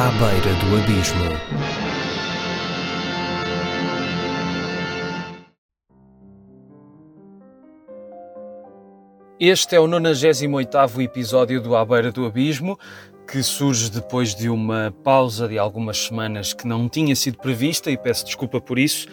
À beira do abismo. Este é o 98º episódio do À Beira do Abismo, que surge depois de uma pausa de algumas semanas que não tinha sido prevista e peço desculpa por isso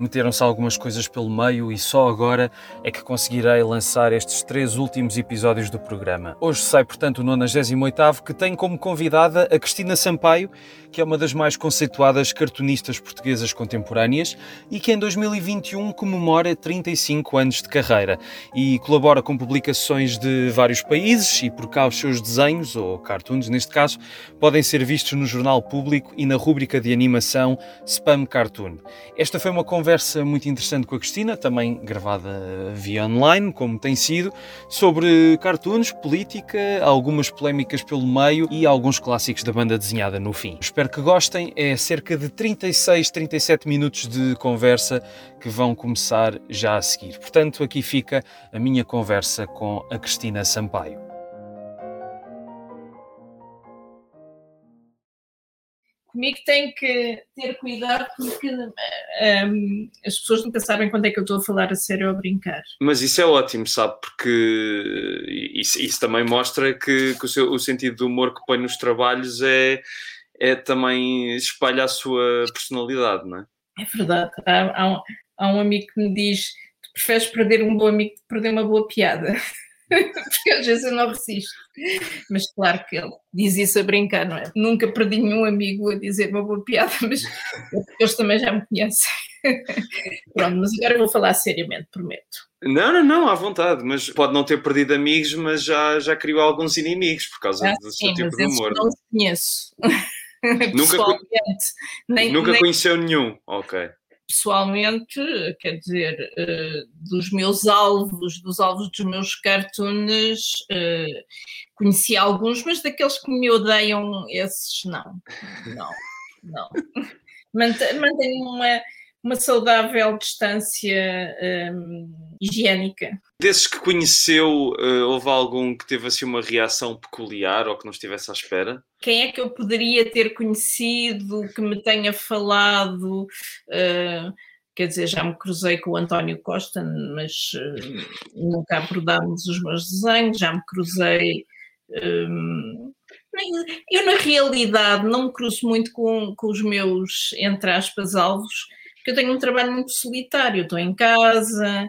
meteram-se algumas coisas pelo meio e só agora é que conseguirei lançar estes três últimos episódios do programa. Hoje sai, portanto, o 98 que tem como convidada a Cristina Sampaio, que é uma das mais conceituadas cartunistas portuguesas contemporâneas e que em 2021 comemora 35 anos de carreira e colabora com publicações de vários países e por cá os seus desenhos, ou cartoons neste caso, podem ser vistos no Jornal Público e na rúbrica de animação Spam Cartoon. Esta foi uma conversa conversa muito interessante com a Cristina, também gravada via online, como tem sido, sobre cartoons, política, algumas polémicas pelo meio e alguns clássicos da banda desenhada no fim. Espero que gostem, é cerca de 36, 37 minutos de conversa que vão começar já a seguir. Portanto, aqui fica a minha conversa com a Cristina Sampaio. Comigo tem que ter cuidado porque um, ehm, as pessoas nunca sabem quando é que eu estou a falar a sério ou a brincar. Mas isso é ótimo, sabe? Porque isso, isso também mostra que, que o, seu, o, sentido do humor que põe nos trabalhos é, é também espalha a sua personalidade, não é? É verdade. Há, há, um, há um amigo que me diz: tu preferes perder um bom amigo que perder uma boa piada. porque às vezes eu não resisto. Mas claro que ele diz isso a brincar, não é? Nunca perdi nenhum amigo a dizer uma boa piada, mas eles também já me conhecem. Pronto, mas agora vou falar seriamente, prometo. Não, não, não, à vontade, mas pode não ter perdido amigos, mas já, já criou alguns inimigos por causa ah, do seu tipo de humor. Não conheço. Nunca, nem, nunca nem... conheceu nenhum, ok pessoalmente, quer dizer, uh, dos meus alvos, dos alvos dos meus cartoons, uh, conheci alguns, mas daqueles que me odeiam, esses não. Não, não. Mantenho uma uma saudável distância um, higiênica. Desses que conheceu, uh, houve algum que teve assim uma reação peculiar ou que não estivesse à espera? Quem é que eu poderia ter conhecido que me tenha falado? Uh, quer dizer, já me cruzei com o António Costa, mas uh, nunca abordámos os meus desenhos, já me cruzei. Um, eu, na realidade, não me cruzo muito com, com os meus, entre aspas, alvos, porque eu tenho um trabalho muito solitário, estou em casa,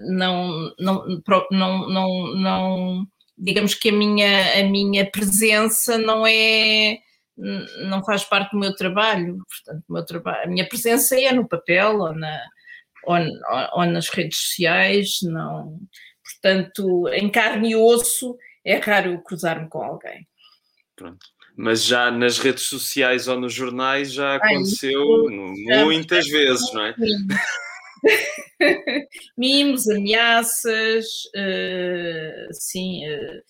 não, não, não, não, não, digamos que a minha, a minha presença não é, não faz parte do meu trabalho, portanto, meu trabalho, a minha presença é no papel ou, na, ou, ou nas redes sociais, não, portanto, em carne e osso é raro cruzar-me com alguém. Pronto mas já nas redes sociais ou nos jornais já aconteceu Ai, muitas já vezes, não é? Mimos, ameaças, uh, sim, uh,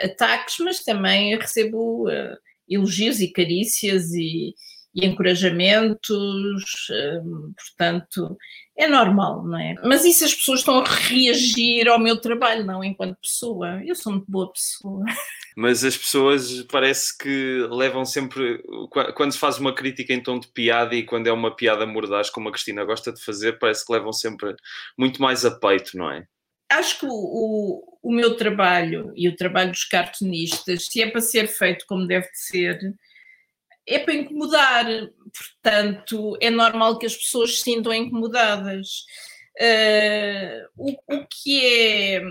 ataques, mas também recebo uh, elogios e carícias e, e encorajamentos, portanto, é normal, não é? Mas isso as pessoas estão a reagir ao meu trabalho, não enquanto pessoa. Eu sou muito boa pessoa. Mas as pessoas parece que levam sempre. Quando se faz uma crítica em tom de piada e quando é uma piada mordaz, como a Cristina gosta de fazer, parece que levam sempre muito mais a peito, não é? Acho que o, o, o meu trabalho e o trabalho dos cartunistas, se é para ser feito como deve ser, é para incomodar, portanto, é normal que as pessoas se sintam incomodadas. Uh, o, o, que é,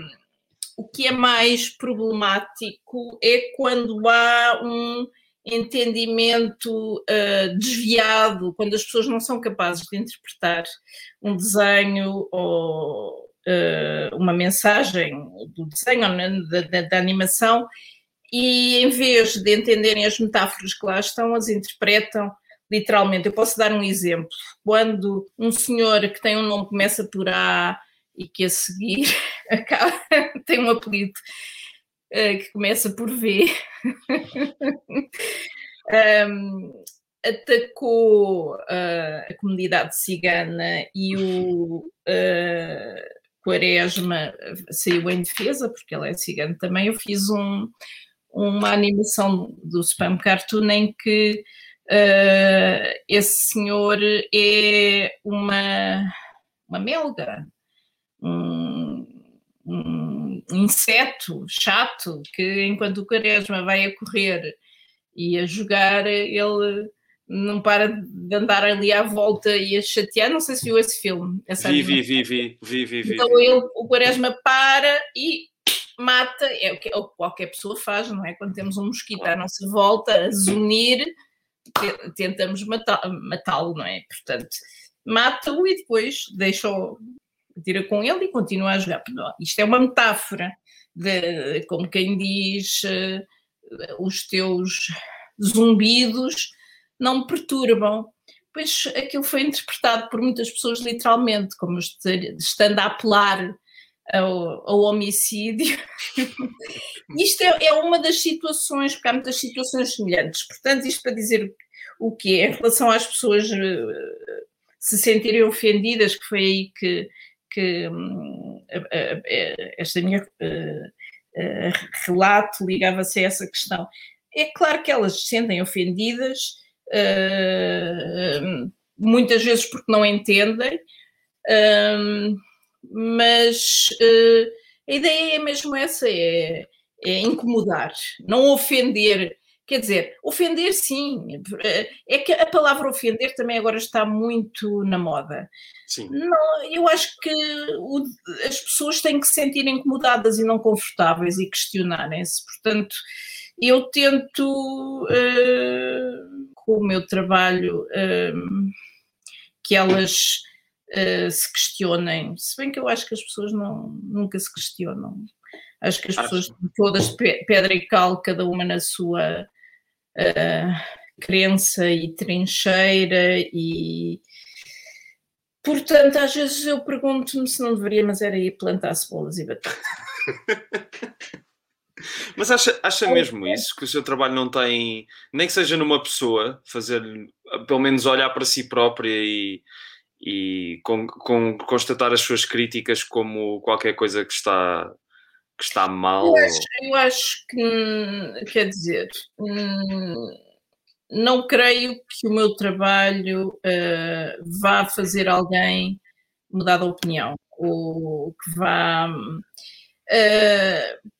o que é mais problemático é quando há um entendimento uh, desviado, quando as pessoas não são capazes de interpretar um desenho ou uh, uma mensagem do desenho, né, da, da, da animação, e em vez de entenderem as metáforas que lá estão, as interpretam literalmente. Eu posso dar um exemplo. Quando um senhor que tem um nome que começa por A e que a seguir acaba, tem um apelido uh, que começa por V, um, atacou uh, a comunidade cigana e o uh, Quaresma saiu em defesa, porque ele é cigano também. Eu fiz um, uma animação do Spam Cartoon em que uh, esse senhor é uma, uma melga, um, um inseto chato que enquanto o Quaresma vai a correr e a jogar, ele não para de andar ali à volta e a chatear. Não sei se viu esse filme. Essa vi, vi, vi, vi, vi, vi. Então ele, o Quaresma para e mata, é o que qualquer pessoa faz, não é? Quando temos um mosquito à nossa volta a zunir, tentamos matá-lo, não é? Portanto, mata-o e depois deixa-o, tira com ele e continua a jogar. Isto é uma metáfora, de, como quem diz, uh, os teus zumbidos não me perturbam. Pois aquilo foi interpretado por muitas pessoas literalmente, como estando a apelar ao, ao homicídio. isto é, é, uma das situações, porque há muitas situações semelhantes. Portanto, isto para dizer o que é em relação às pessoas uh, se sentirem ofendidas, que foi aí que, que um, esta minha uh, uh, relato ligava-se a essa questão. É claro que elas se sentem ofendidas, muitas vezes porque não entendem, mas uh, a ideia é mesmo essa: é, é, incomodar, não ofender. Quer dizer, ofender sim, eh, é que a palavra ofender também agora está muito na moda. Sim. Não, eu acho que o, as pessoas têm que se sentir incomodadas e não confortáveis e questionarem-se. Portanto, eu tento, uh, com o meu trabalho, uh, que elas uh, se questionem. Se bem que eu acho que as pessoas não, nunca se questionam. Acho que as acho. pessoas todas pedra e cal, cada uma na sua uh, crença e trincheira e portanto às vezes eu pergunto-me se não deveria, mas era ir plantar cebolas e batatas. Mas acha, acha mesmo isso? Que o seu trabalho não tem, nem que seja numa pessoa, fazer pelo menos olhar para si própria e, e com, com, constatar as suas críticas como qualquer coisa que está, que está mal? Eu acho, eu acho que, quer dizer, não creio que o meu trabalho uh, vá fazer alguém mudar de opinião ou que vá. Uh,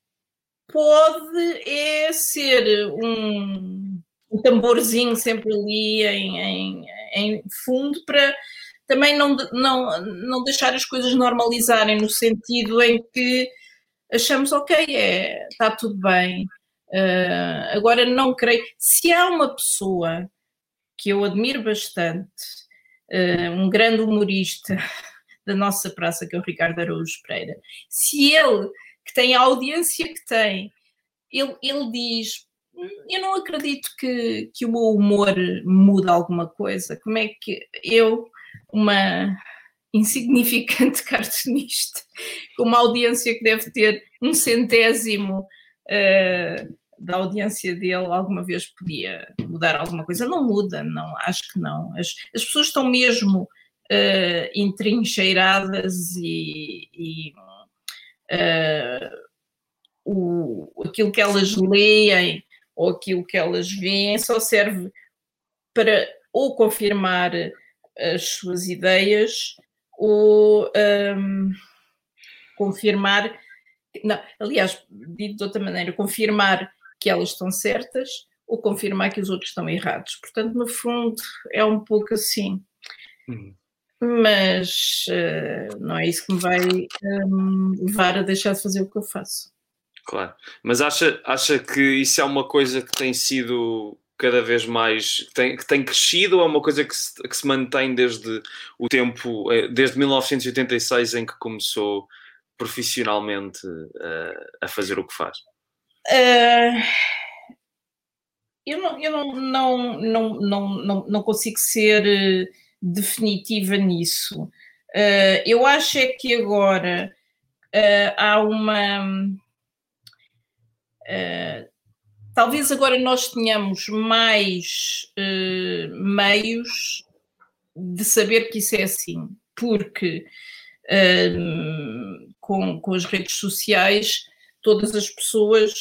pode é ser um, um tamborzinho sempre ali em, em, em fundo para também não, não, não deixar as coisas normalizarem no sentido em que achamos, ok, é, está tudo bem. Uh, agora não creio. Se há uma pessoa que eu admiro bastante, uh, um grande humorista da nossa praça, que é o Ricardo Araújo Pereira, se ele, que tem a audiência que tem, ele, ele diz: hum, Eu não acredito que, que o meu humor muda alguma coisa. Como é que eu uma insignificante cartunista, com uma audiência que deve ter um centésimo uh, da audiência dele, alguma vez podia mudar alguma coisa? Não muda, não, acho que não. As, as pessoas estão mesmo uh, entrincheiradas e, e uh, o, aquilo que elas leem ou aquilo que elas veem só serve para ou confirmar as suas ideias ou um, confirmar, não, aliás, dito de outra maneira, confirmar que elas estão certas ou confirmar que os outros estão errados. Portanto, no fundo, é um pouco assim. Uhum. Mas uh, não é isso que me vai um, levar a deixar de fazer o que eu faço. Claro, mas acha, acha que isso é uma coisa que tem sido cada vez mais que tem, que tem crescido ou é uma coisa que se, que se mantém desde o tempo, eh, desde 1986 em que começou profissionalmente uh, a fazer o que faz? Uh, eu não, eu não, não, não, não, não, não consigo ser definitiva nisso. Uh, eu acho é que agora há uma talvez agora nós tenhamos mais uh, meios de saber que isso é assim, porque uh, com, com as redes sociais todas as pessoas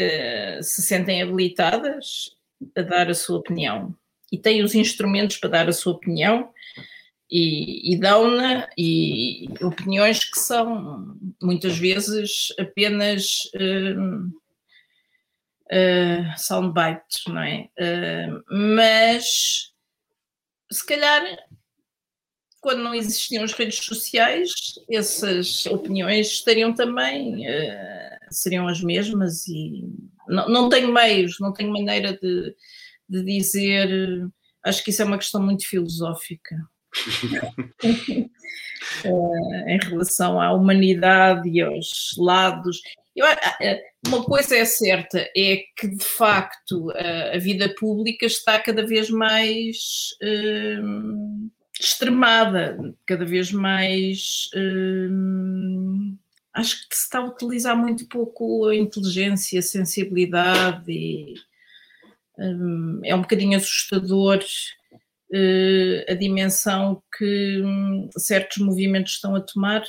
uh, se sentem habilitadas a dar a sua opinião e têm os instrumentos para dar a sua opinião e, e dão-na e opiniões que são muitas vezes apenas uh, uh, soundbites, não é? Uh, mas se calhar quando não existiam as redes sociais, essas opiniões estariam também, uh, seriam as mesmas e não, não tenho meios, não tenho maneira de, de dizer, acho que isso é uma questão muito filosófica. uh, em relação à humanidade e aos lados. Eu, uma coisa é certa, é que de facto a vida pública está cada vez mais extremada, cada vez mais. Hum, acho que se está a utilizar muito pouco a inteligência, a sensibilidade, e hum, é um bocadinho assustador uh, a dimensão que hum, certos movimentos estão a tomar,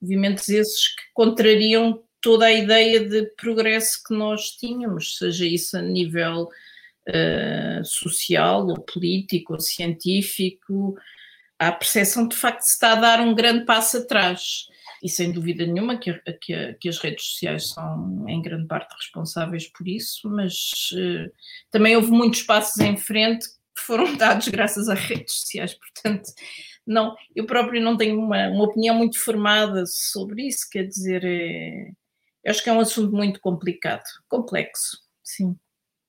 movimentos esses que contrariam toda a ideia de progresso que nós tínhamos, seja isso a nível uh, social, ou político, ou científico, há a percepção de facto se está a dar um grande passo atrás. E sem dúvida nenhuma que, que, que as redes sociais são em grande parte responsáveis por isso, mas uh, também houve muitos passos em frente que foram dados graças às redes sociais, portanto, não, eu próprio não tenho uma, uma opinião muito formada sobre isso, quer dizer, é, acho que é um assunto muito complicado, complexo, sim.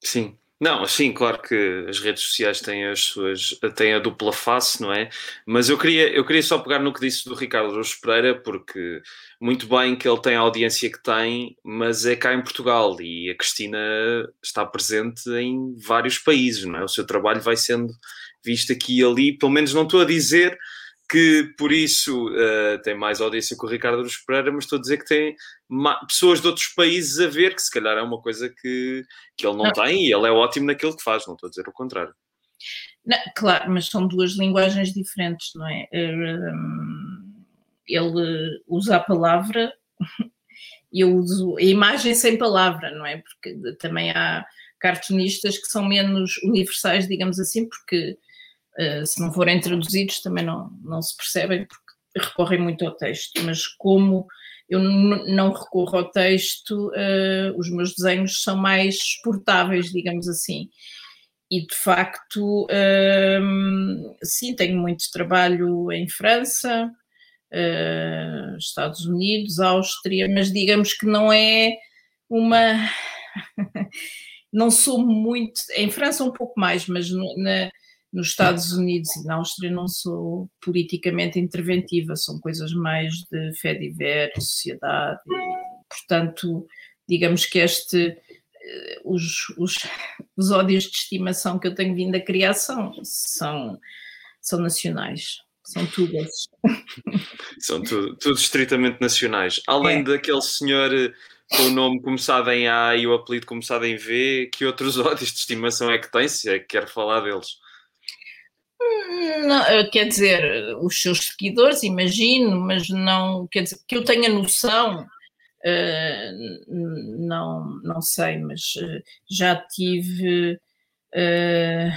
Sim, não, sim, claro que as redes sociais têm as suas têm a dupla face, não é? Mas eu queria, eu queria só pegar no que disse do Ricardo Rocha Pereira, porque muito bem que ele tem a audiência que tem, mas é cá em Portugal e a Cristina está presente em vários países, não é? O seu trabalho vai sendo visto aqui e ali, pelo menos não estou a dizer que por isso uh, tem mais audiência que o Ricardo Aruz Pereira, mas estou a dizer que tem pessoas de outros países a ver, que se calhar é uma coisa que, que ele não, não. tem e ele é ótimo naquilo que faz, não estou a dizer o contrário. Não, claro, mas são duas linguagens diferentes, não é? Hum, ele usa a palavra e eu uso a imagem sem palavra, não é? Porque também há cartunistas que são menos universais, digamos assim, porque eh, se não forem traduzidos também não, não se percebem porque recorrem muito ao texto, mas como eu não recorro ao texto, uh, os meus desenhos são mais exportáveis, digamos assim. E de facto, uh, sim, tenho muito trabalho em França, uh, Estados Unidos, Áustria, mas digamos que não é uma. não sou muito. Em França, um pouco mais, mas nos Estados Unidos e na Áustria não sou politicamente interventiva, são coisas mais de fé diversa, sociedade, e, portanto, digamos que este, eh, os, os, os ódios de estimação que eu tenho vindo a criar são, são, são nacionais, são todas. São tudo, tudo estritamente nacionais. Além é. daquele senhor eh, com o nome começado em A e o apelido começado em V, que outros ódios de estimação é que tem, se é que quer falar deles? Não, eh, quer dizer, os seus seguidores, imagino, mas não, quer dizer, que eu tenha noção, uh, não, não sei, mas uh, já tive uh,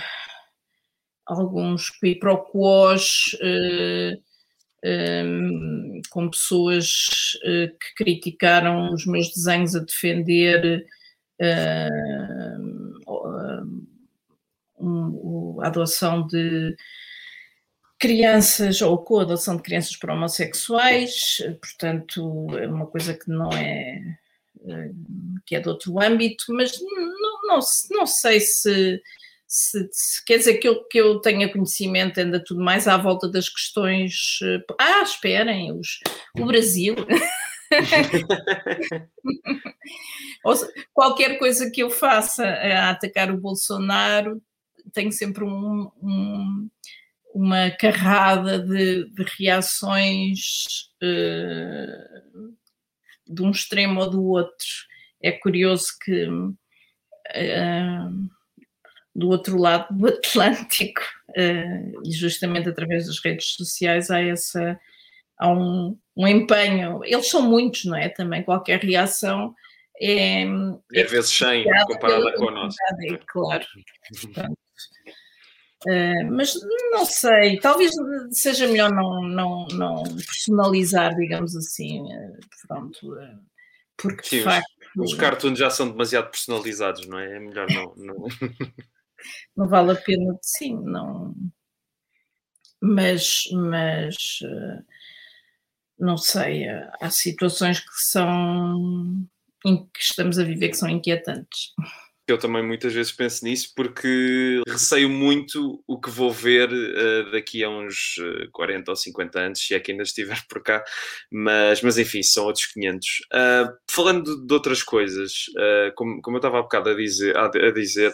alguns quiproquos um, com pessoas que criticaram os meus desenhos a defender um, a adoção de crianças ou com a adoção de crianças para homossexuais, portanto é uma coisa que não é que é de outro âmbito, mas não, não, não sei se, se, se, quer dizer que eu, que eu tenha conhecimento ainda tudo mais à volta das questões. Ah, esperem, os, o Brasil. qualquer coisa que eu faça a atacar o Bolsonaro tenho sempre um, um, uma carrada de, de reações uh, de um extremo ou do outro. É curioso que uh, do outro lado do Atlântico, uh, e justamente através das redes sociais, há essa há um, um empenho. Eles são muitos, não é? Também qualquer reação é, é vezes 100 comparada com a nossa. É, claro. Portanto, Uh, mas não sei, talvez seja melhor não, não, não personalizar, digamos assim, uh, pronto, uh, porque Sim, de facto... Os, os cartoons já são demasiado personalizados, não é? É melhor não... Não, não vale a pena, sim, não... Mas, mas não sei, há situações que são em que estamos a viver que são inquietantes. Eu também muitas vezes penso nisso porque receio muito o que vou ver uh, daqui a uns 40 ou 50 anos, se é que ainda estiver por cá, mas, mas enfim, são outros 500. Uh, eh, falando de, de, outras coisas, uh, como, como eu estava há bocado a dizer, a, a dizer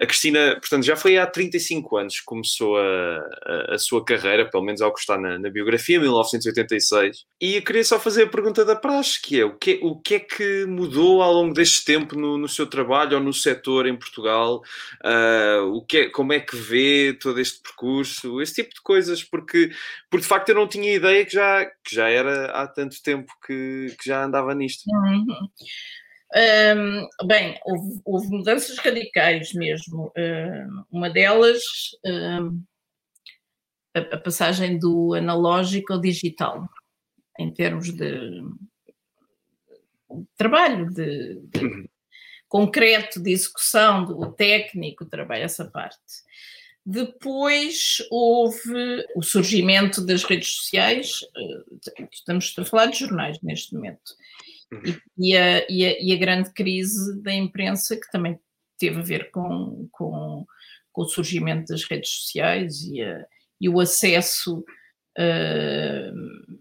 a Cristina, portanto, já foi há 35 anos que começou a, a, a, sua carreira, pelo menos ao que está na, na biografia, 1986. E eu queria só fazer a pergunta da praxe, que é o que, o que é que mudou ao longo deste tempo no, no seu trabalho ou no setor em Portugal? Uh, o que é, como é que vê todo este percurso? Esse tipo de coisas, porque, porque de facto eu não tinha ideia que já, que já era há tanto tempo que, que já andava nisto. Uhum. Um, bem, houve, houve, mudanças radicais mesmo. Um, uma delas, a, a, passagem do analógico ao digital, em termos de, trabalho, de, de uhum. concreto, de execução, do técnico, trabalho, essa parte. Depois houve o surgimento das redes sociais, eh, estamos a falar de jornais neste momento Uhum. E, a, e, a, e, a, grande crise da imprensa, que também teve a ver com, com, com o surgimento das redes sociais e, a, e o acesso uh,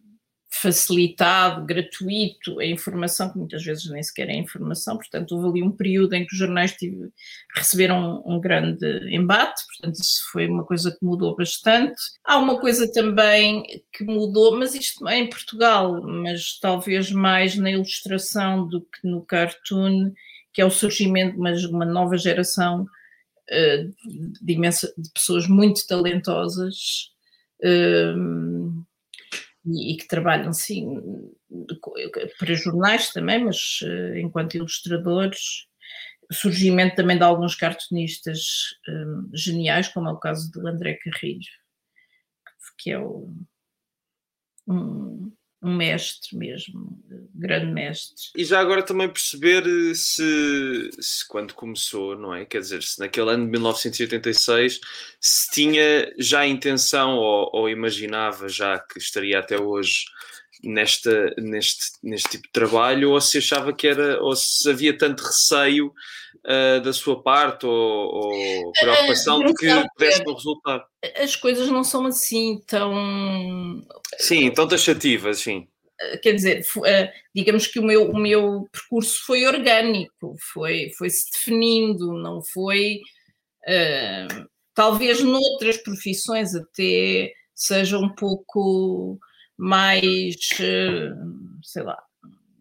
facilitado, gratuito, a informação, que muitas vezes nem sequer é informação, portanto, houve ali um período em que os jornais tive, receberam um, um grande embate, portanto, isso foi uma coisa que mudou bastante. Há uma coisa também que mudou, mas isto é em Portugal, mas talvez mais na ilustração do que no cartoon, que é o surgimento de uma, nova geração uh, de, imensa, de pessoas muito talentosas. Uh, e, que trabalham, sim, para jornais também, mas uh, enquanto ilustradores. Surgimento também de alguns cartunistas um, geniais, como é o caso do André Carrilho, que é o, um, um mestre mesmo, grande mestre. E já agora também perceber se, se, quando começou, não é? Quer dizer, se naquele ano de 1986 se tinha já a intenção ou, ou imaginava já que estaria até hoje nesta, neste, neste tipo de trabalho ou se achava que era, ou se havia tanto receio uh, da sua parte ou, ou preocupação uh, de que pudesse não resultar. As coisas não são assim tão. Sim, tão taxativas, sim. Uh, quer dizer, digamos que o meu, o meu percurso foi orgânico, foi, foi se definindo, não foi. talvez noutras profissões até seja um pouco mais, sei lá,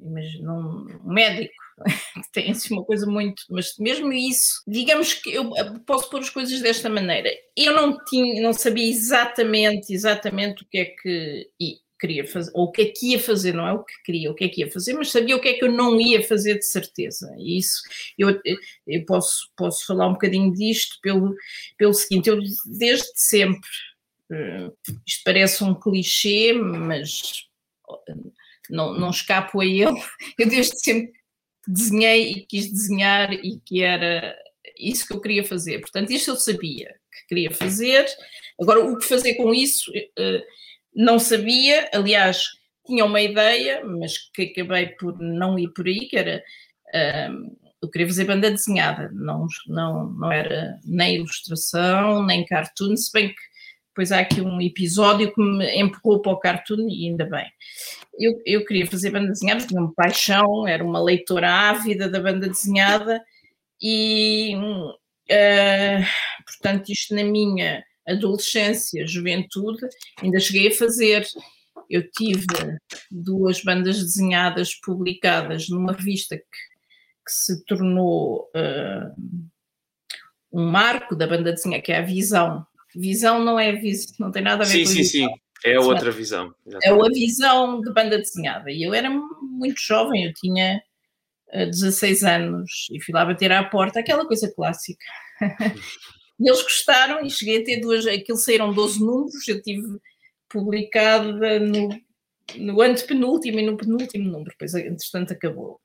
imagina um médico tem assim uma coisa muito, mas mesmo isso, digamos que eu posso pôr as coisas desta maneira. Eu não tinha, não sabia exatamente, exatamente o que é que queria fazer, ou o que é que ia fazer, não é o que queria, o que é que ia fazer, mas sabia o que é que eu não ia fazer de certeza. E isso eu, eu posso, posso falar um bocadinho disto pelo, pelo seguinte, eu desde sempre, uh, isto parece um clichê, mas não, não escapo a ele, eu desde sempre desenhei e quis desenhar e que era isso que eu queria fazer. Portanto, isto eu sabia que queria fazer. Agora, o que fazer com isso, eh, não sabia. Aliás, tinha uma ideia, mas que acabei por não ir por aí, que era eh, eu queria fazer banda desenhada, não, não, não era nem ilustração, nem cartoon, se bem que depois há aqui um episódio que me empurrou para o cartoon e ainda bem. Eu, eu queria fazer banda desenhada, tinha uma paixão, era uma leitora ávida da banda desenhada e, uh, portanto, isto na minha adolescência, juventude, ainda cheguei a fazer. Eu tive duas bandas desenhadas publicadas numa revista que, que se tornou uh, um marco da banda desenhada, que é a Visão, Visão não é visão, não tem nada a ver sim, com Sim, sim, sim. É outra visão. Exatamente. É a visão de banda desenhada. E eu era muito jovem, eu tinha 16 anos e fui lá bater à porta, aquela coisa clássica. e eles gostaram e cheguei a ter duas, aquilo saíram 12 números, eu tive publicada no, no antepenúltimo e no penúltimo número, depois entretanto acabou.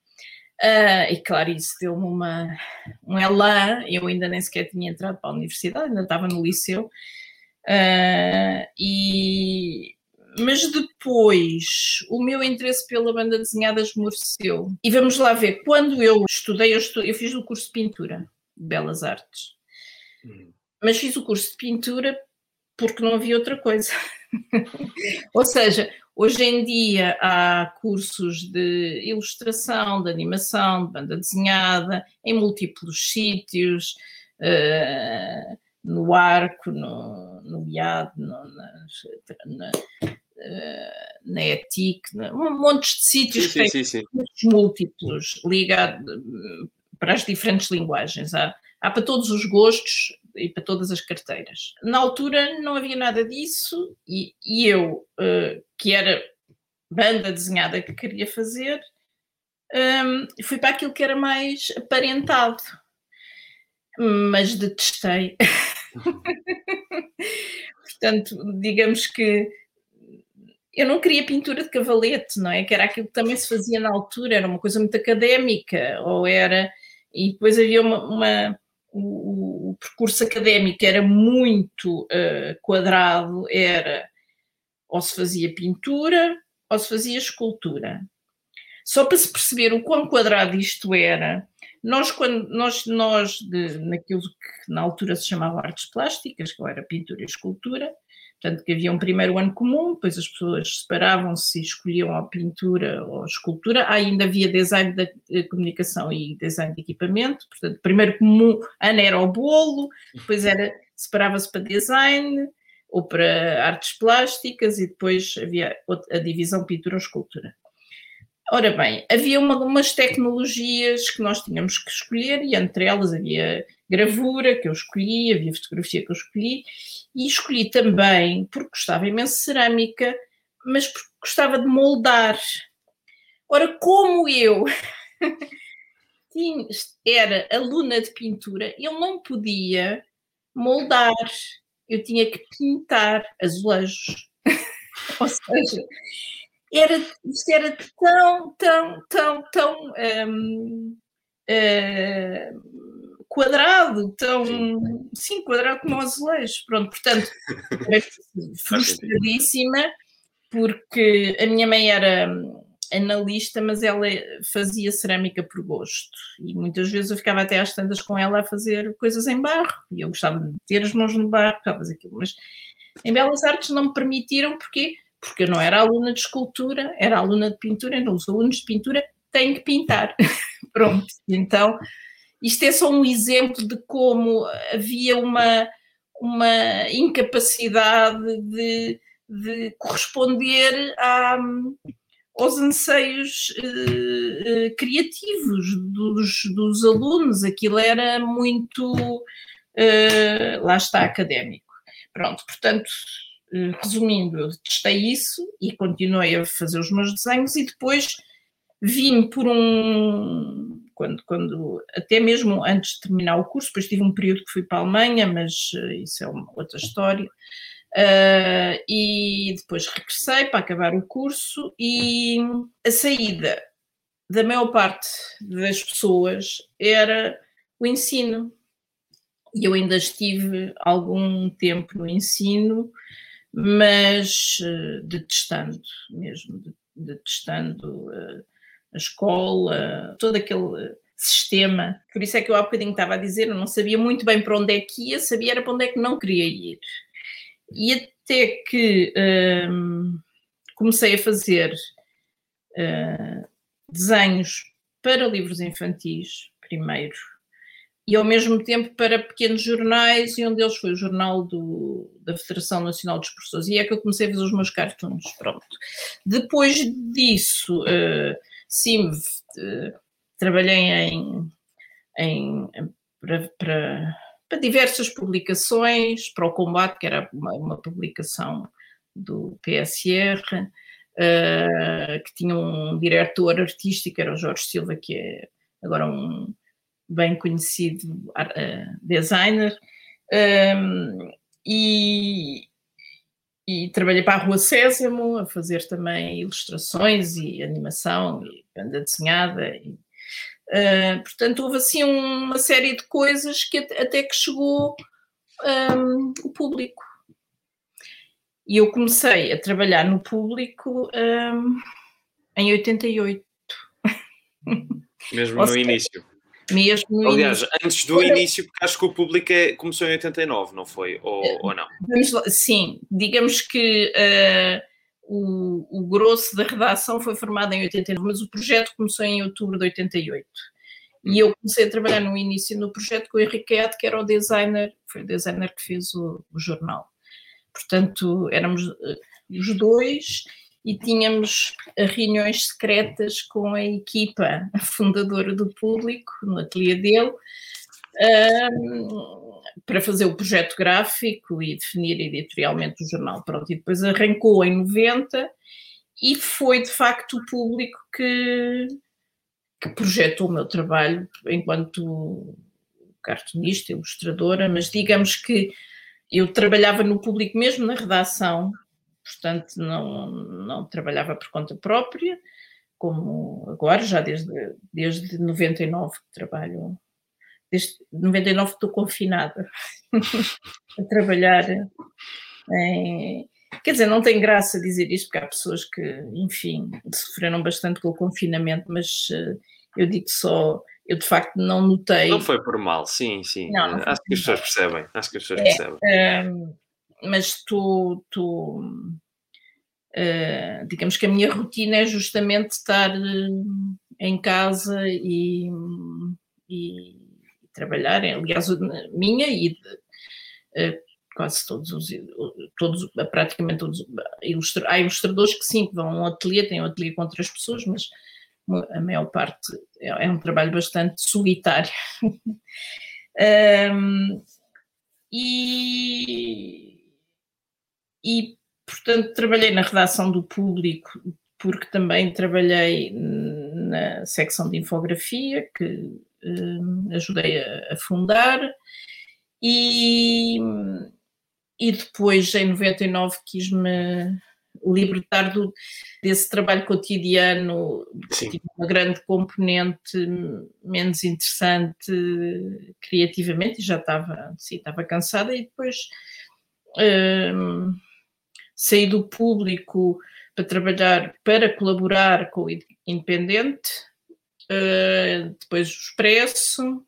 Uh, e claro, isso deu-me uma, um elan, eu ainda nem sequer tinha entrado para a universidade, ainda estava no liceu, uh, e, mas depois o meu interesse pela banda desenhada esmoreceu. E vamos lá ver, quando eu estudei, eu, eu fiz o curso de pintura, de Belas Artes, uhum. mas fiz o curso de pintura porque não havia outra coisa. Ou seja, Hoje em dia há cursos de ilustração, de animação, de banda desenhada, em múltiplos sítios, uh, no Arco, no, no IAD, no, na, na, uh, na ETIC, um monte de sítios sim, sim, sim, múltiplos, ligados para as diferentes linguagens. Há, há para todos os gostos e para todas as carteiras. Na altura não havia nada disso e, e eu, uh, que era banda desenhada que queria fazer, um, fui para aquilo que era mais aparentado, mas detestei. Portanto, digamos que eu não queria pintura de cavalete, não é? Que era aquilo que também se fazia na altura, era uma coisa muito académica, ou era. E depois havia uma, uma percurso académico era muito uh, quadrado, era ou se fazia pintura ou se fazia escultura. Só para se perceber o quão quadrado isto era, nós, quando, nós, nós de, naquilo que na altura se chamava artes plásticas, que era pintura e escultura, Portanto, que havia um primeiro ano comum, depois as pessoas separavam-se e escolhiam a pintura ou a escultura. Ainda havia design de comunicação e design de equipamento. Portanto, primeiro comum ano era o bolo, depois era separava-se para design ou para artes plásticas e depois havia a divisão pintura ou escultura. Ora bem, havia uma, umas tecnologias que nós tínhamos que escolher e entre elas havia gravura que eu escolhi, havia fotografia que eu escolhi e escolhi também porque gostava imenso de cerâmica, mas porque gostava de moldar. Ora, como eu era aluna de pintura, eu não podia moldar, eu tinha que pintar azulejos. Ou seja, era, isto era tão, tão, tão, tão um, uh, quadrado, tão. Sim. sim, quadrado como um azulejo. Pronto, portanto, frustradíssima, porque a minha mãe era analista, mas ela fazia cerâmica por gosto. E muitas vezes eu ficava até às tantas com ela a fazer coisas em barro. E eu gostava de ter as mãos no barro, aquilo. Mas em Belas Artes não me permitiram, porque porque eu não era aluna de escultura, era aluna de pintura, então os alunos de pintura têm que pintar. Pronto, então isto é só um exemplo de como havia uma, uma incapacidade de, de corresponder a, aos anseios eh, eh, criativos dos, dos alunos. Aquilo era muito, eh, lá está, académico. Pronto, portanto, resumindo, eu testei isso e continuei a fazer os meus desenhos e depois vim por um quando, quando, até mesmo antes de terminar o curso, depois tive um período que fui para a Alemanha, mas uh, isso é uma outra história. Uh, e depois regressei para acabar o curso e a saída da maior parte das pessoas era o ensino. E eu ainda estive algum tempo no ensino, mas uh, detestando mesmo, detestando uh, a escola, todo aquele sistema. Por isso é que eu há bocadinho estava a dizer, eu não sabia muito bem para onde é que ia, sabia era para onde é que não queria ir. E até que hum, comecei a fazer uh, desenhos para livros infantis, primeiro, e ao mesmo tempo para pequenos jornais, e um deles foi o jornal do, da Federação Nacional dos Professores, e é que eu comecei a fazer os meus cartoons, pronto. Depois disso, uh, sim, trabalhei em, em para, para, para, diversas publicações, para o Combate, que era uma, uma publicação do PSR, uh, eh, que tinha um diretor artístico, era o Jorge Silva, que é agora um bem conhecido uh, designer, um, e, e trabalhei para a Rua Sésamo a fazer também ilustrações e animação e banda desenhada. E, uh, portanto, houve assim uma série de coisas que até que chegou um, o público. E eu comecei a trabalhar no público um, em 88. Mesmo no início. Mesmo Aliás, início. antes do início, porque acho que o público é, começou em 89, não foi? Ou, É. ou não? Lá, sim, digamos que uh, o, o, grosso da redação foi formado em 89, mas o projeto começou em outubro de 88. E eu comecei a trabalhar no início no projeto com o Henrique Ed, que era o designer, foi o designer que fez o, o jornal. Portanto, éramos uh, os dois e tínhamos reuniões secretas com a equipa fundadora do público, no ateliê dele, um, para fazer o projeto gráfico e definir editorialmente o jornal. Pronto, e depois arrancou em 90 e foi de facto o público que, que projetou o meu trabalho enquanto cartunista, ilustradora, mas digamos que eu trabalhava no público mesmo na redação, portanto não, não trabalhava por conta própria, como agora, já desde, desde 99 que trabalho, desde 99 estou confinada a trabalhar em, quer dizer, não tem graça dizer isto, porque há pessoas que, enfim, sofreram bastante com o confinamento, mas uh, eu digo só, eu de facto não notei... Não foi por mal, sim, sim, não, não acho que as pessoas percebem, acho que as pessoas é, percebem. Um, mas tu, tu uh, digamos que a minha rotina é justamente estar uh, em casa e, e, trabalhar, aliás, minha e de, uh, quase todos os, todos, praticamente todos, ilustra, há ilustradores que sim, que vão a um ateliê, têm um ateliê com outras pessoas, mas a maior parte é, é um trabalho bastante solitário. um, e, e, portanto, trabalhei na redação do público, porque também trabalhei na secção de infografia, que um, ajudei a, a, fundar, e, e depois, em 99, quis-me libertar do, desse trabalho cotidiano, que tinha uma grande componente menos interessante criativamente, e já estava, sim, estava cansada, e depois um, saí do público para trabalhar, para colaborar com o Independente, uh, depois o Expresso,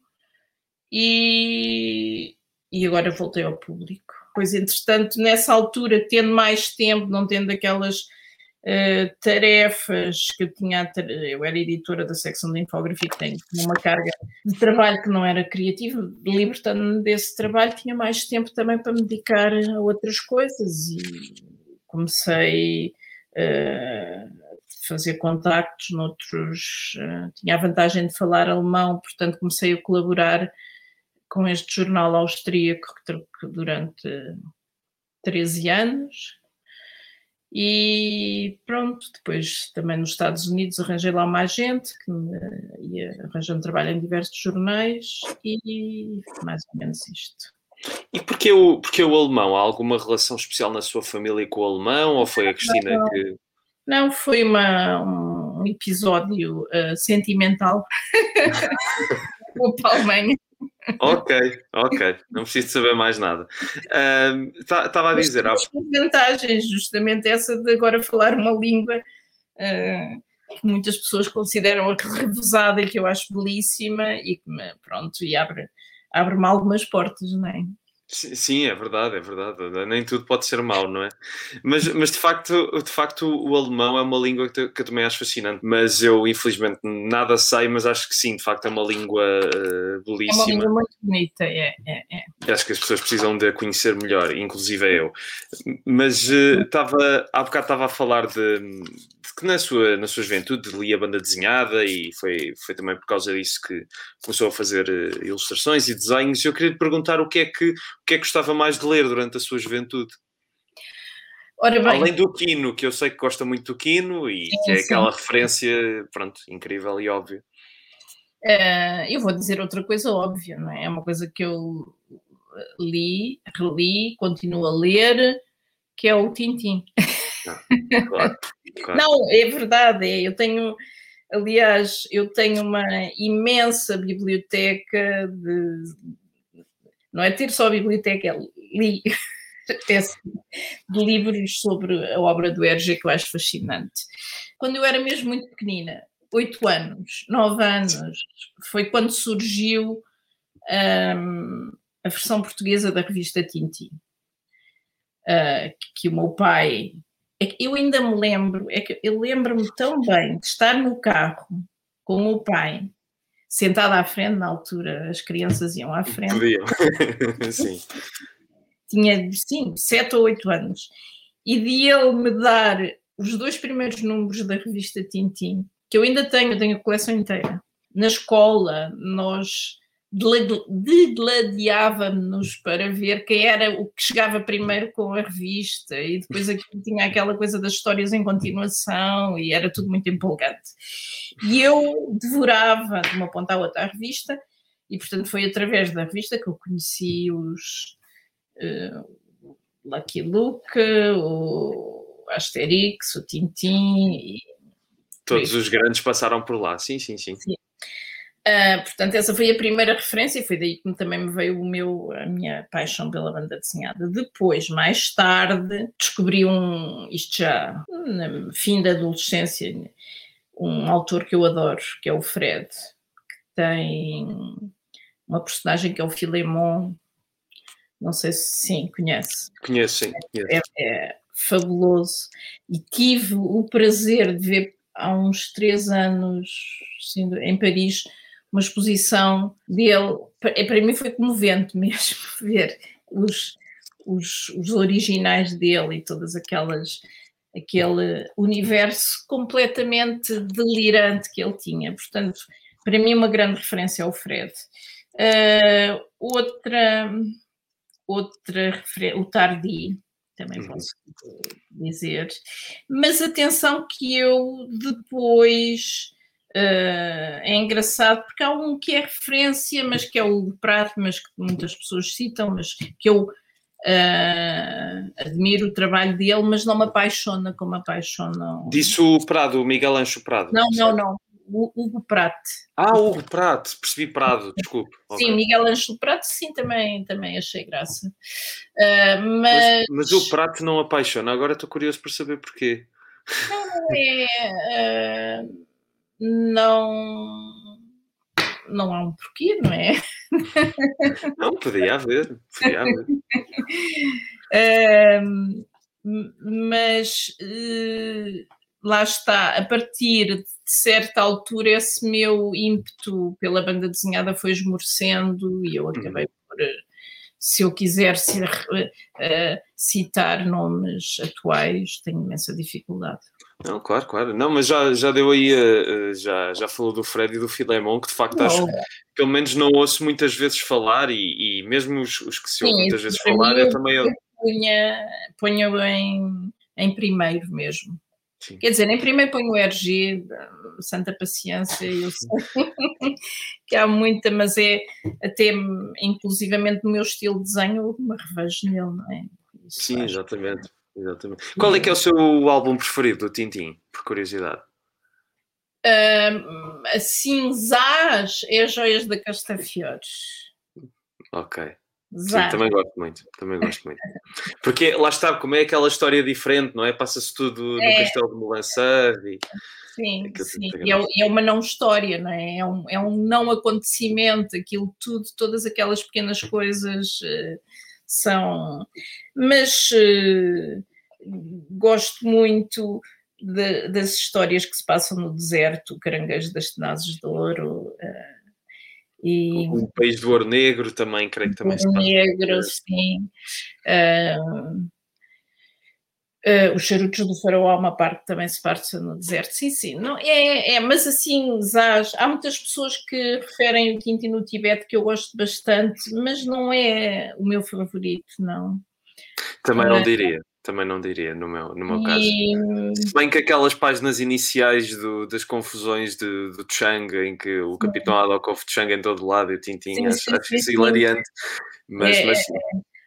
e, e agora voltei ao público. Pois, entretanto, nessa altura, tendo mais tempo, não tendo aquelas uh, tarefas que eu tinha, eu era editora da secção de infografia, que tem uma carga de trabalho que não era criativa, libertando-me desse trabalho, tinha mais tempo também para me dedicar a outras coisas e comecei uh, a fazer contactos noutros, uh, tinha a vantagem de falar alemão, portanto comecei a colaborar com este jornal austríaco durante 13 anos. E pronto, depois também nos Estados Unidos arranjei lá mais gente que ia arranjando trabalho em diversos jornais e mais ou menos isto. E porquê o, porquê o alemão? Há alguma relação especial na sua família com o alemão ou foi a Cristina não, que. Não, foi uma, um episódio uh, sentimental com a Alemanha. Ok, ok, não preciso saber mais nada. Estava uh, a dizer. As vantagens, justamente essa de agora falar uma língua uh, que muitas pessoas consideram revesada e que eu acho belíssima e que me, pronto, e abre, abre-me algumas portas, não é? Sim, é verdade, é verdade. Nem tudo pode ser mau, não é? Mas, mas de, facto, de facto, o alemão é uma língua que, eu também acho fascinante. Mas eu, infelizmente, nada sei, mas acho que sim, de facto, é uma língua uh, belíssima. É uma língua muito bonita, é, é, é. Acho que as pessoas precisam de a conhecer melhor, inclusive eu. Mas estava, uh, há bocado estava a falar de que na sua, na sua juventude lia banda desenhada e foi, foi também por causa disso que começou a fazer uh, ilustrações e desenhos. Eu queria lhe perguntar o que é que o que é que gostava mais de ler durante a sua juventude? Bem, Além do Quino, que eu sei que gosta muito do Quino e Sim, que é sim. aquela referência, pronto, incrível e óbvia. Uh, eu vou dizer outra coisa óbvia, não é? É uma coisa que eu li, reli, continuo a ler, que é o Tintim. Ah, claro, claro. Não, é verdade, é, eu tenho, aliás, eu tenho uma imensa biblioteca de, não é ter só a biblioteca, é li, de livros sobre a obra do Hergé que eu acho fascinante. Quando eu era mesmo muito pequenina, oito anos, nove anos, foi quando surgiu um, a versão portuguesa da revista Tintin. Uh, que o meu pai. É que eu ainda me lembro, é que eu lembro-me tão bem de estar no carro com o meu pai, sentado à frente, na altura as crianças iam à frente. Podiam, sim. Tinha, sim, sete ou oito anos. E de ele me dar os dois primeiros números da revista Tintin, que eu ainda tenho, tenho a coleção inteira. Na escola, nós degladiávamos para ver quem era o que chegava primeiro com a revista e depois aqui tinha aquela coisa das histórias em continuação e era tudo muito empolgante. E eu devorava de uma ponta à outra a revista e portanto foi através da revista que eu conheci os uh, Lucky Luke, o Asterix, o Tintin e Todos os grandes passaram por lá, sim, sim, sim. sim. Uh, portanto, essa foi a primeira referência e foi daí que também me veio o meu, a minha paixão pela banda desenhada. Depois, mais tarde, descobri um, isto já no fim da adolescência, um autor que eu adoro, que é o Fred, que tem uma personagem que é o Filemon. Não sei se sim, conhece. Conheço, sim. É, é fabuloso. E tive o prazer de ver há uns três anos assim, em Paris uma exposição dele. É, para mim foi comovente mesmo ver os, os, os originais dele e todas aquelas aquele universo completamente delirante que ele tinha. Portanto, para mim uma grande referência ao Fred. Uh, outra, outra o Tardi, também uhum. posso dizer. Mas atenção que eu depois Uh, é engraçado porque há um que é referência, mas que é o Prato, mas que muitas pessoas citam, mas que eu uh, admiro o trabalho dele, mas não me apaixona como apaixona. Disse o Prado, o Miguel Ancho Prado. Não, não, não. O Hugo Prato. Ah, o Hugo Prato, percebi Prado, desculpe. Sim, okay. Miguel Ancho Prato, sim, também, também achei graça. Uh, mas... mas... mas o Prato não apaixona, agora estou curioso por saber porquê. Não é não não há um porquê, não é? Não, podia haver, podia haver. um, mas uh, lá está, a partir de certa altura, esse meu ímpeto pela banda desenhada foi esmorecendo e eu acabei uhum. por, se eu quiser ser, uh, citar nomes atuais, tenho imensa dificuldade. Não, claro, claro. Não, mas já, já deu aí, uh, já, já falou do Fred e do Filemon, que de facto não. acho, pelo menos não ouço muitas vezes falar, e, e mesmo os, os, que se ouvem muitas vezes falar, eu, também... Eu... Punha, ponho em, em primeiro mesmo. Sim. Quer dizer, em primeiro ponho o RG, Santa Paciência, eu sei que há muita, mas é até inclusivamente no meu estilo de desenho, eu me revejo nele, não é? Isso Sim, exatamente. Exatamente. Qual é que é o seu álbum preferido do Tintin, por curiosidade? Um, assim, é Joias da Castafiores. Ok. Sim, também gosto muito, também gosto muito. Porque lá está, como é aquela história diferente, não é? Passa-se tudo é. no Castelo de Melançar e... Sim, sim. E é, é, uma não história, não é? É um, é um não acontecimento, aquilo tudo, todas aquelas pequenas coisas uh, são. Mas uh, gosto muito de, das histórias que se passam no deserto, o Caranguejo das Tenazes de Ouro. Uh, e o País do Ouro Negro também, creio que também se passa. Negro, sim. Uh, Uh, os charutos do faraó uma parte que também se parte no deserto. Sim, sim, não, é, é, mas assim, Zaz, há muitas pessoas que referem o Quinto no Tibete que eu gosto bastante, mas não é o meu favorito, não. Também não diria. também não diria no meu, no meu e... caso. Se bem que aquelas páginas iniciais do, das confusões de, do Chang, em que o Capitão Haddock ouve Chang em todo lado e o Tintin, sim, acho, acho isso hilariante. Mas, é, mas,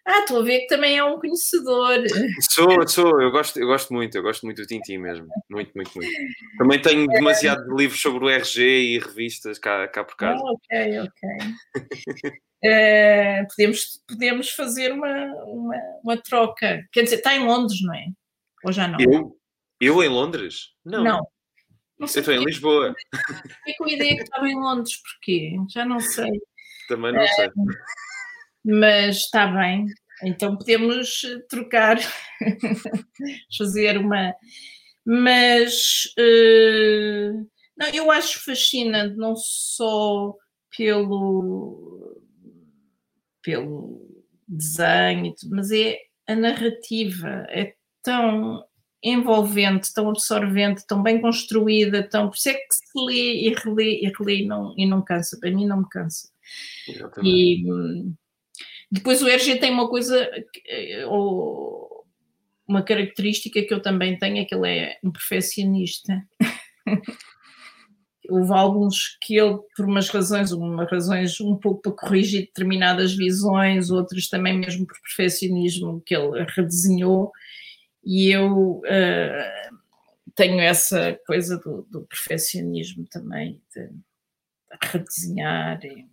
ah, estou a ver que também é um conhecedor. Sou, sou, eu gosto, eu gosto muito, eu gosto muito do Tintin mesmo. Muito, muito, muito. Também tenho demasiado de livros sobre o RG e revistas cá, cá por casa. Oh, ok, ok. uh, podemos, podemos fazer uma, uma, uma, troca. Quer dizer, está em Londres, não é? Ou já não? Eu, eu em Londres? Não. Não. não eu estou em Lisboa. Fiquei com a ideia que estava em Londres, porquê? Já não sei. Também não sei. Uh, mas está bem. Então podemos trocar, fazer uma. Mas uh, não, eu acho fascinante não só pelo, pelo desenho, mas é a narrativa, é tão envolvente, tão absorvente, tão bem construída, tão, por isso é que se lê e relê e relê e não, e não cansa, para mim não me cansa. E, depois o RG tem uma coisa, eh, ou uma característica que eu também tenho, é que ele é um perfeccionista. Houve alguns que ele, por umas razões, umas razões um pouco para corrigir determinadas visões, outras também mesmo por perfeccionismo, que ele redesenhou, e eu uh, tenho essa coisa do, do perfeccionismo também, de, de redesenhar. E,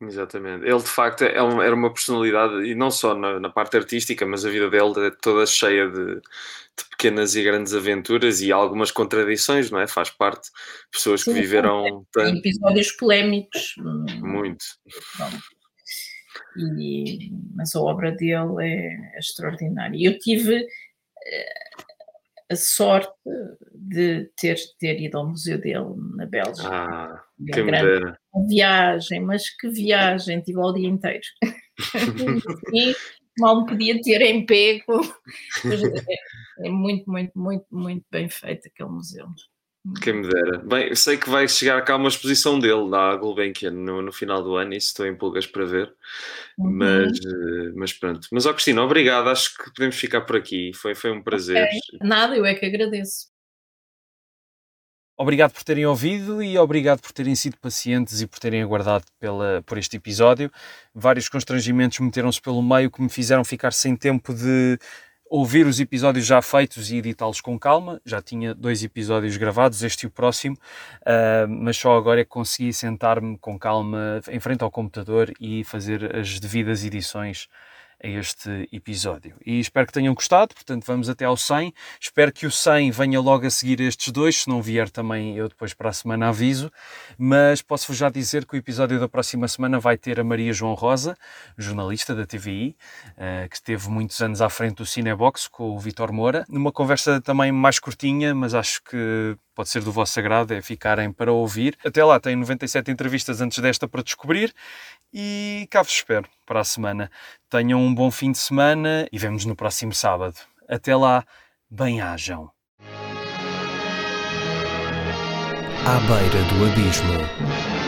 Exatamente. Ele de facto é uma, era uma personalidade, e não só na, na, parte artística, mas a vida dele é toda cheia de, de, pequenas e grandes aventuras e algumas contradições, não é? Faz parte. Pessoas Sim, que viveram. Tem episódios polémicos. Muito. E, mas a obra dele é extraordinária. Eu tive eh, a sorte de ter, ter ido ao museu dele na Bélgica. Ah, que grande viagem, mas que viagem, tive o dia inteiro. e mal me podia ter em pé. É, é muito, muito, muito, muito bem feito aquele museu. Quem me dera. Bem, eu sei que vai chegar cá uma exposição dele da Gulbenkian no, no final do ano, isso estou em pulgas para ver. Uhum. Mas, eh, mas pronto. Mas, ó Cristina, obrigado. Acho que podemos ficar por aqui. Foi, foi um prazer. Okay. Nada, eu é que agradeço. Obrigado por terem ouvido e obrigado por terem sido pacientes e por terem aguardado pela, por este episódio. Vários constrangimentos meteram-se pelo meio que me fizeram ficar sem tempo de ouvir os episódios já feitos e editá-los com calma. Já tinha dois episódios gravados, este e o próximo, uh, mas só agora é que consegui sentar-me com calma em frente ao computador e fazer as devidas edições a este episódio. E espero que tenham gostado, portanto vamos até ao 100. Espero que o 100 venha logo a seguir estes dois, se não vier também eu depois para a semana aviso, mas posso-vos já dizer que o episódio da próxima semana vai ter a Maria João Rosa, jornalista da TVI, eh, que esteve muitos anos à frente do Cinebox com o Vitor Moura, numa conversa também mais curtinha, mas acho que pode ser do vosso agrado, é ficarem para ouvir. Até lá, tem 97 entrevistas antes desta para descobrir e cá vos espero para a semana. Tenham um bom fim de semana e vemos no próximo sábado. Até lá, bem-ajam. À beira do abismo.